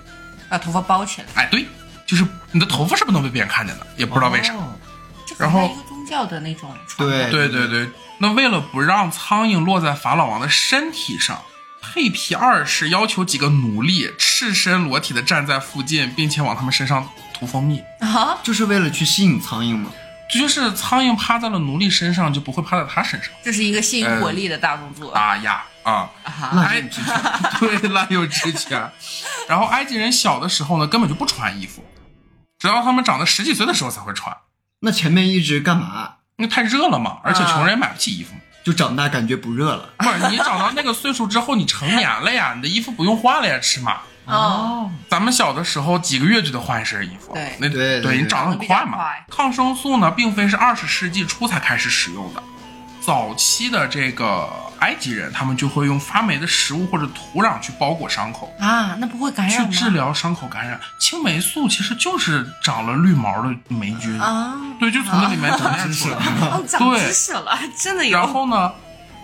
把头发包起来，哎，对，就是你的头发是不能被别人看见的，也不知道为啥。哦然后一个宗教的那种传对。对对对，那为了不让苍蝇落在法老王的身体上，佩皮二世要求几个奴隶赤身裸体的站在附近，并且往他们身上涂蜂蜜。啊，就是为了去吸引苍蝇吗。这就是苍蝇趴在了奴隶身上，就不会趴在他身上。这是一个吸引火力的大动作。啊呀啊！啊滥用之权。对，滥用职权。然后埃及人小的时候呢，根本就不穿衣服，直到他们长到十几岁的时候才会穿，那前面一直干嘛？因为太热了嘛，而且穷人也买不起衣服。就长大感觉不热了。不是你长到那个岁数之后，你成年了呀，你的衣服不用换了呀，尺码。哦，咱们小的时候几个月就得换一身衣服，对那对对对你长得很快嘛。抗生素呢，并非是二十世纪初才开始使用的，早期的这个埃及人，他们就会用发霉的食物或者土壤去包裹伤口，啊，那不会感染去？治疗伤口感染。青霉素其实就是长了绿毛的霉菌，啊，对，就从那里面展现出来。哦，长对知识了，真的有。然后呢，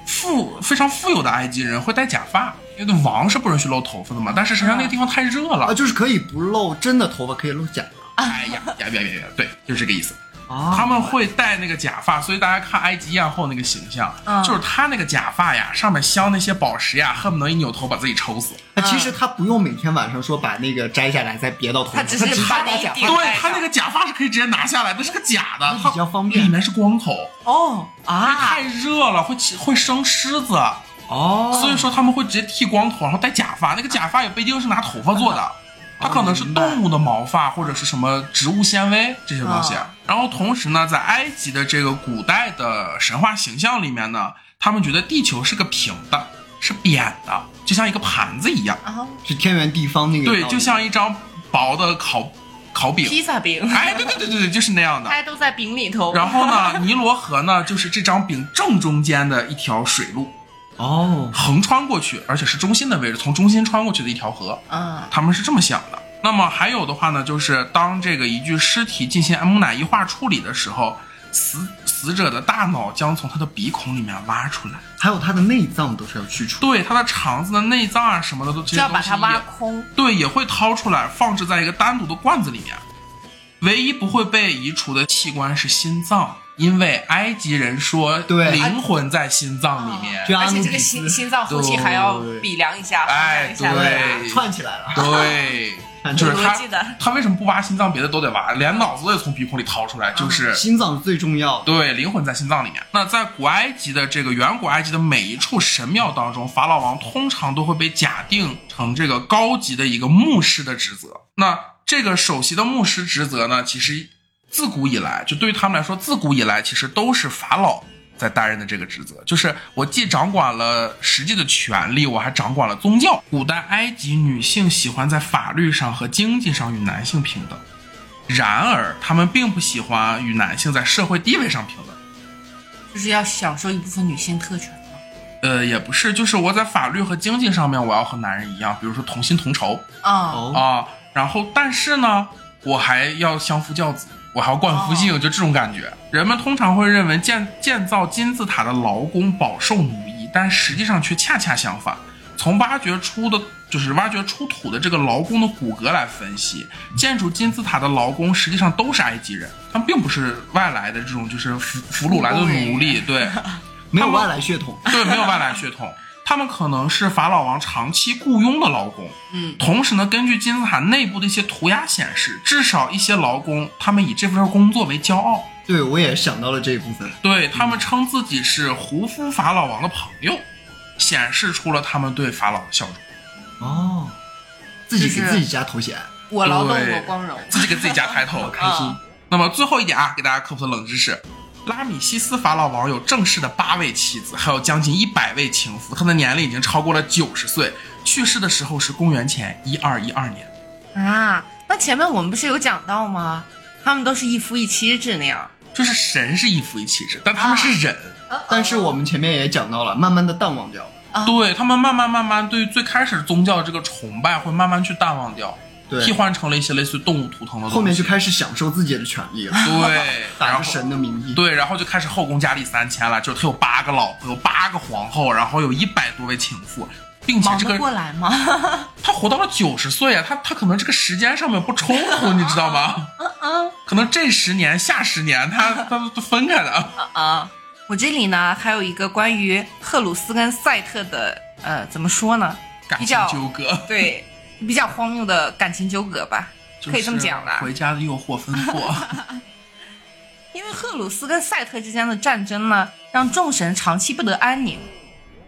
富非常富有的埃及人会戴假发，因为王是不允许露头发的嘛。但是实际上那个地方太热了啊，，就是可以不露真的头发，可以露假的。哎呀呀呀呀呀！对，就是这个意思。啊他们会戴那个假发，所以大家看埃及艳后那个形象，嗯。就是他那个假发呀，上面镶那些宝石呀，恨不得一扭头把自己抽死。那其实他不用每天晚上说把那个摘下来再别到头上，他只是把把那假发对他那个假发是可以直接拿下来的，是个假的，比较方便里面是光头，哦啊。太，热了会起会生虱子，哦，所以说他们会直接剃光头，然后戴假发。那个假发也不一定是拿头发做的，它可能是动物的毛发或者是什么植物纤维这些东西。啊然后同时呢，在埃及的这个古代的神话形象里面呢，他们觉得地球是个平的，是扁的，就像一个盘子一样，啊，是天圆地方那个对，就像一张薄的烤烤饼。披萨饼，哎，对对对对对，就是那样的。它都在饼里头。然后呢，尼罗河呢，就是这张饼正中间的一条水路，哦，横穿过去，而且是中心的位置，从中心穿过去的一条河。啊，他们是这么想的。那么还有的话呢，就是当这个一具尸体进行木乃伊化处理的时候，死死者的大脑将从他的鼻孔里面挖出来，还有他的内脏都是要去除。对他的肠子的内脏啊什么的都这就些东西要把它挖空。对也会掏出来，放置在一个单独的罐子里面。唯一不会被移除的器官是心脏，因为埃及人说对灵魂在心脏里面。而且这个心心脏后期还要比量一下，哎对串起来了。对，就是他为什么不挖心脏，别的都得挖，连脑子都得从鼻孔里掏出来，就是心脏最重要。对，灵魂在心脏里面。那在古埃及的这个远古埃及的每一处神庙当中，法老王通常都会被假定成这个高级的一个牧师的职责。那这个首席的牧师职责呢，其实自古以来，就对于他们来说，自古以来其实都是法老在担任的这个职责，就是我既掌管了实际的权利，我还掌管了宗教。古代埃及女性喜欢在法律上和经济上与男性平等。然而，他们并不喜欢与男性在社会地位上平等。就是要享受一部分女性特权。呃，也不是，就是我在法律和经济上面，我要和男人一样，比如说同薪同酬啊，哦，啊。然后，但是呢，我还要相夫教子，我还要冠夫姓，就这种感觉。人们通常会认为建建造金字塔的劳工饱受奴役，但实际上却恰恰相反。从挖掘出的，就是挖掘出土的这个劳工的骨骼来分析，建筑金字塔的劳工实际上都是埃及人，他们并不是外来的这种就是俘俘虏来的奴隶，对。没有外来血统。对，没有外来血统，他们可能是法老王长期雇佣的劳工。嗯，同时呢，根据金字塔内部的一些涂鸦显示，至少一些劳工他们以这份工作为骄傲，对，我也想到了这一部分。对他们称自己是胡夫法老王的朋友，显示出了他们对法老的效忠，哦，自己给自己加头衔，我劳动我光荣。自己给自己加抬头 好。开心啊。那么最后一点啊，给大家科普的冷知识。拉米西斯法老王有正式的八位妻子，还有将近一百位情妇，他的年龄已经超过了九十岁，去世的时候是公元前一二一二年。啊，那前面我们不是有讲到吗？他们都是一夫一妻制那样。就是神是一夫一妻制，但他们是人，但是我们前面也讲到了，慢慢的淡忘掉。啊对他们慢慢慢慢对最开始宗教这个崇拜会慢慢去淡忘掉，对替，换成了一些类似于动物图腾的东西。后面就开始享受自己的权利了，对，打着然后神的名义。对，然后就开始后宫佳丽三千了，就是他有八个老婆，有八个皇后，然后有一百多位情妇，并且忙得这个过来吗？他活到了九十岁啊，他他可能这个时间上面不冲突，你知道吗？嗯可能这十年下十年他他都分开的。啊，我这里呢还有一个关于赫鲁斯跟赛特的，呃，怎么说呢？感情比较纠葛，对，比较荒谬的感情纠葛吧，可以这么讲吧。回家的诱惑分货。因为赫鲁斯跟赛特之间的战争呢，让众神长期不得安宁。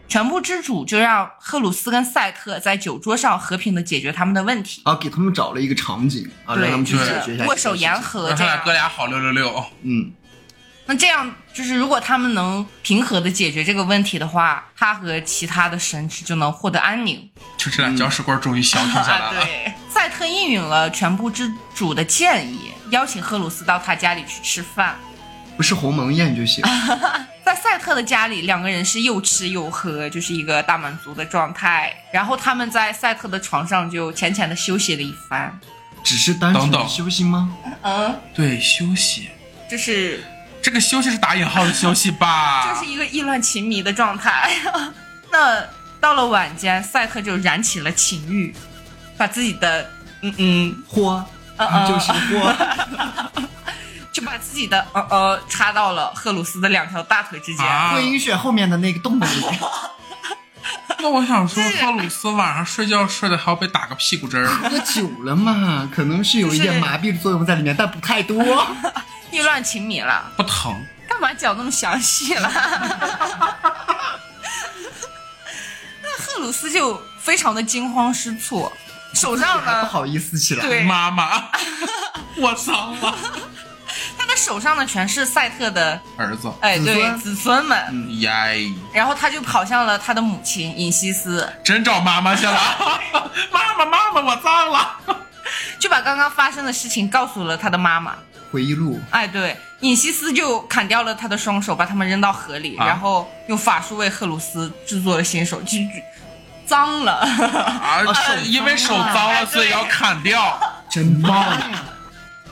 全部之主就让赫鲁斯跟赛特在酒桌上和平的解决他们的问题，啊，给他们找了一个场景啊，对让他们去解决一下握手言言。和这样他俩哥。俩好六六六。嗯，那这样就是，如果他们能平和的解决这个问题的话，他和其他的神祇就能获得安宁。就这俩搅屎棍终于消停下来啊，了。对，赛特应允了全部之主的建议，邀请赫鲁斯到他家里去吃饭。不是鸿蒙宴就行。在赛特的家里，两个人是又吃又喝，就是一个大满足的状态。然后他们在赛特的床上就浅浅的休息了一番。只是单纯的等等休息吗？嗯，对，休息，就是这个休息是打引号的休息吧？就是一个意乱情迷的状态。那到了晚间，赛克就燃起了情欲，把自己的嗯嗯豁，嗯嗯就是豁。就把自己的呃呃插到了赫鲁斯的两条大腿之间。啊会阴穴后面的那个洞洞里。那我想说，赫鲁斯晚上睡觉睡的还要被打个屁股针儿。喝酒了嘛，可能是有一点麻痹的作用在里面，但不太多。意乱情迷了，不疼，干嘛讲那么详细了？那赫鲁斯就非常的惊慌失措，手上呢，不好意思起来。对妈妈，我脏了。他的手上呢全是赛特的，儿子，哎，对，子孙子孙们。嗯耶，然后他就跑向了他的母亲尹西斯，真找妈妈去了。妈妈，妈妈，我脏了。就把刚刚发生的事情告诉了他的妈妈。回忆录，哎，对，尹西斯就砍掉了他的双手，把他们扔到河里，啊然后用法术为赫鲁斯制作了新手，就就脏了。啊，手因为手脏了，所以要砍掉。真棒！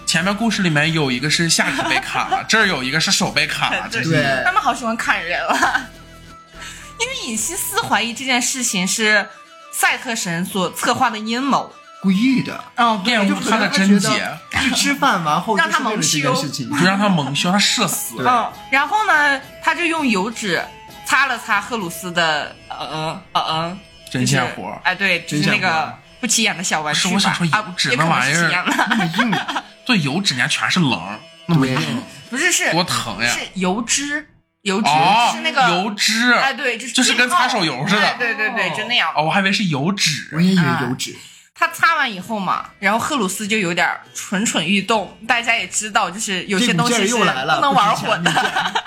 前面故事里面有一个是下体被砍了，这儿有一个是手被砍了，这是对他们好喜欢砍人啊，因为尹西斯怀疑这件事情是赛特神所策划的阴谋。故意的，嗯，对，玷污他的贞洁，去 吃饭完后让他蒙羞。就让他蒙羞，他社死。对嗯，然后呢，他就用油纸擦了擦赫鲁斯的呃呃呃呃针线活，哎，对，就是那个不起眼的小玩具吧。是我想说啊油纸那玩意儿那么硬，对，油纸人家全是棱，那么对硬，不是是多疼呀！是油脂，油脂、哦，是那个油脂，哎，对，就是就是跟擦手油似的哎对对对，就那样。哦，我还以为是油脂我。也以为啊油脂。他擦完以后嘛，然后赫鲁斯就有点蠢蠢欲动。大家也知道，就是有些东西是不能玩火的。的。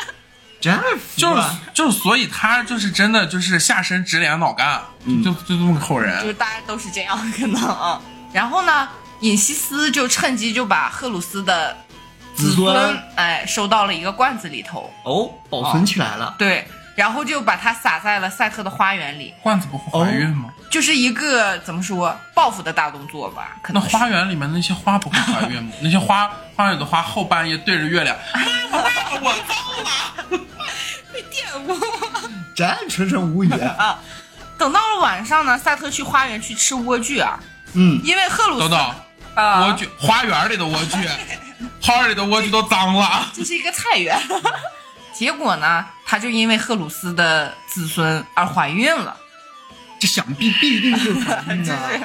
真服就是啊就是，所以他就是真的就是下身直连脑干，嗯就就这么个口就是。大家都是这样可能啊。然后呢，尹西斯就趁机就把赫鲁斯的子孙孙哎收到了一个罐子里头，哦，保存起来了。对，然后就把它撒在了赛特的花园里，罐子不会怀孕吗？就是一个怎么说报复的大动作吧？可能那花园里面那些花不会怀孕吗？那些花花园里的花后半夜对着月亮，妈 妈妈妈，我脏了。被玷污。真纯纯无语啊。等到了晚上呢，赛特去花园去吃莴苣啊，嗯，因为赫鲁斯等等，啊莴苣，花园里的莴苣，花园里的莴苣都脏了。这是一个菜园。结果呢，他就因为赫鲁斯的子孙而怀孕了。这想必必定是怀孕就啊。是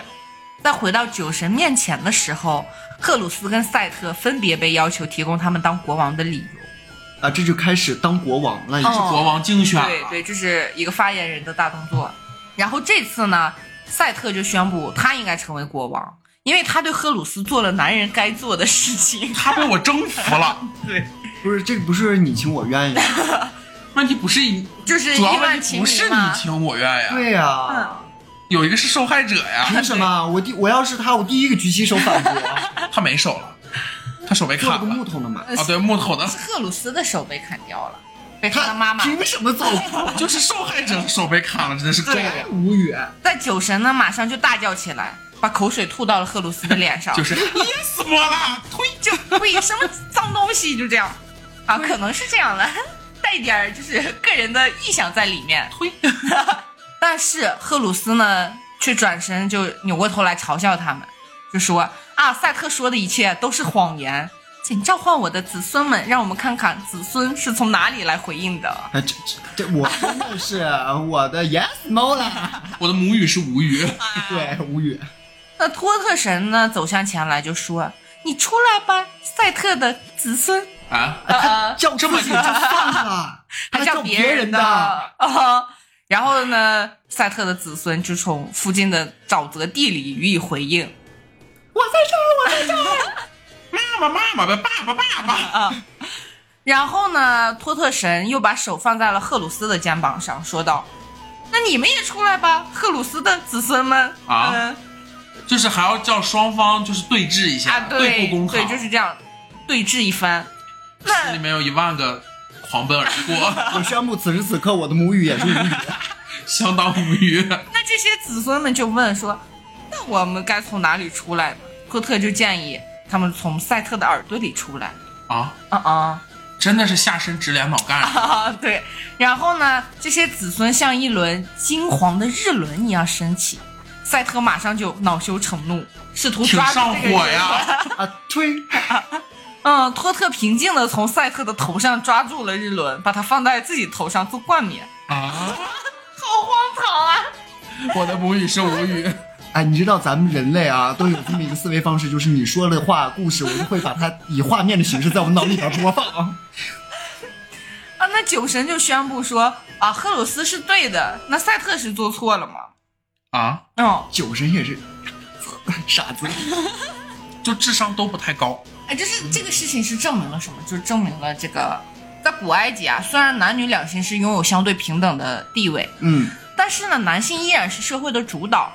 在回到酒神面前的时候，赫鲁斯跟赛特分别被要求提供他们当国王的理由。啊，这就开始当国王了，已经。哦国王竞选了对对，这是一个发言人的大动作。然后这次呢，赛特就宣布他应该成为国王，因为他对赫鲁斯做了男人该做的事情。他被我征服了。对不是这个不是你情我愿呀？问题不是你，就是主要问题不是你情我愿呀，对呀，嗯有一个是受害者呀，凭什么？我第我要是他，我第一个举起手反驳，他没手了，他手被做了个砍了。木头的嘛。啊，对，木头的，是赫鲁斯的手被砍掉了，被他的妈妈凭什么走？就是受害者的手被砍了，真的是够了。无语。在酒神呢，马上就大叫起来，把口水吐到了赫鲁斯的脸上，就是 噎死我了，推就喂什么脏东西，就这样啊，可能是这样的，带一点儿就是个人的臆想在里面。推，但是赫鲁斯呢，却转身就扭过头来嘲笑他们，就说啊，赛特说的一切都是谎言，请召唤我的子孙们，让我们看看子孙是从哪里来回应的。啊，这这这，我真的是我的 yes no 啦。我的母语是无语。对，无语。那托特神呢，走向前来就说：“你出来吧，赛特的子孙。”啊，呃，叫自己就算了，还叫叫别人的。啊 然后呢，赛特的子孙就从附近的沼泽地里予以回应。我在这儿，我在这儿。妈妈妈妈爸爸爸爸啊，然后呢，托特神又把手放在了赫鲁斯的肩膀上，说道：“那你们也出来吧，赫鲁斯的子孙们。”啊嗯就是还要叫双方就是对峙一下，啊，对簿公堂，对，就是这样对峙一番。这里面有一万个狂奔而过，我宣布，此时此刻我的母语也是无语。相当无语。那这些子孙们就问说：“那我们该从哪里出来呢？”托特就建议他们从赛特的耳朵里出来。啊，啊啊真的是下身直连脑干。啊！对，然后呢，这些子孙像一轮金黄的日轮一样升起，赛特马上就恼羞成怒，试图抓上这个人火呀！啊，推！嗯，托特平静的从赛特的头上抓住了日轮，把它放在自己头上做冠冕。啊，好荒唐啊！我的母语是无语。哎，你知道咱们人类啊，都有这么一个思维方式，就是你说的话、故事，我就会把它以画面的形式在我们脑里边播放啊。啊，那酒神就宣布说啊，赫鲁斯是对的，那赛特是做错了吗？啊，嗯，酒神也是傻子，就智商都不太高。哎，就是这个事情是证明了什么？就是证明了这个，在古埃及啊，虽然男女两性是拥有相对平等的地位，嗯，但是呢，男性依然是社会的主导。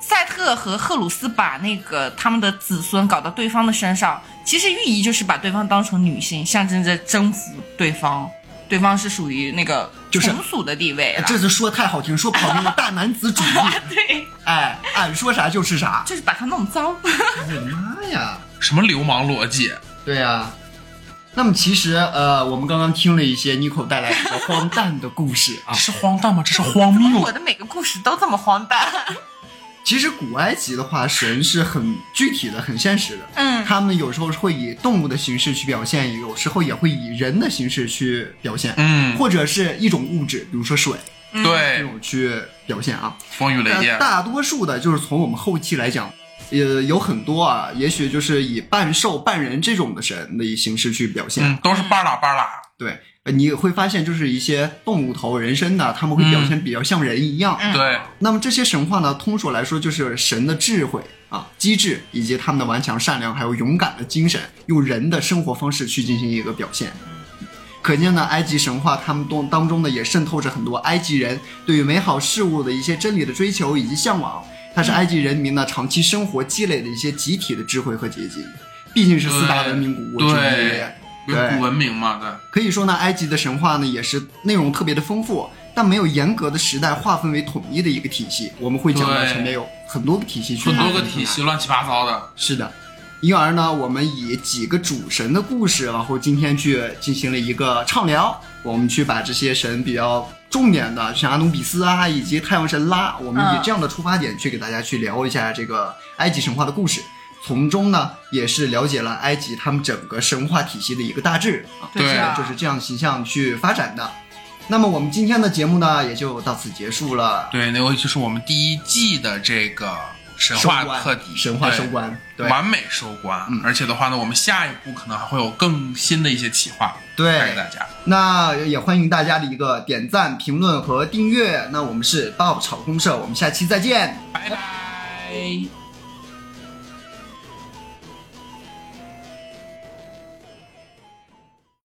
赛特和赫鲁斯把那个他们的子孙搞到对方的身上，其实寓意就是把对方当成女性，象征着征服对方。对方是属于那个就是从属的地位了，这次说太好听，说不好听是大男子主义。对，哎，俺说啥就是啥。就是把他弄脏。我的妈呀！什么流氓逻辑？对呀、那么其实呃，我们刚刚听了一些 Nico 带来的荒诞的故事 啊。是荒诞吗？这是荒谬我。的每个故事都这么荒诞。其实古埃及的话，神是很具体的、很现实的。嗯他们有时候会以动物的形式去表现，有时候也会以人的形式去表现，嗯，或者是一种物质，比如说水对这，种去表现啊。风雨雷电。大多数的，就是从我们后期来讲，呃，有很多啊，也许就是以半兽半人这种的神的形式去表现。嗯，都是巴拉巴拉。对，呃你会发现，就是一些动物头人身的，他们会表现比较像人一样。嗯对，那么这些神话呢，通俗来说就是神的智慧啊、机智，以及他们的顽强、善良，还有勇敢的精神，用人的生活方式去进行一个表现。可见呢，埃及神话他们当当中呢，也渗透着很多埃及人对于美好事物的一些真理的追求以及向往。它是埃及人民呢长期生活积累的一些集体的智慧和结晶。毕竟是四大文明古国之一对，古文明嘛？对，可以说呢，埃及的神话呢也是内容特别的丰富，但没有严格的时代划分为统一的一个体系。我们会讲到前面有很多个体系去很多个体系乱七八糟的。是的，因而呢，我们以几个主神的故事，然后今天去进行了一个畅聊，我们去把这些神比较重点的，像阿努比斯啊，以及太阳神拉，我们以嗯这样的出发点去给大家去聊一下这个埃及神话的故事。从中呢，也是了解了埃及他们整个神话体系的一个大致啊，对啊就是这样形象去发展的。那么我们今天的节目呢，也就到此结束了。对，那个就是我们第一季的这个神话课底，神话对收官，对完美收官。嗯而且的话呢，我们下一步可能还会有更新的一些企划带给对大，家。那也欢迎大家的一个点赞、评论和订阅。那我们是 Bob 炒公社，我们下期再见。拜拜。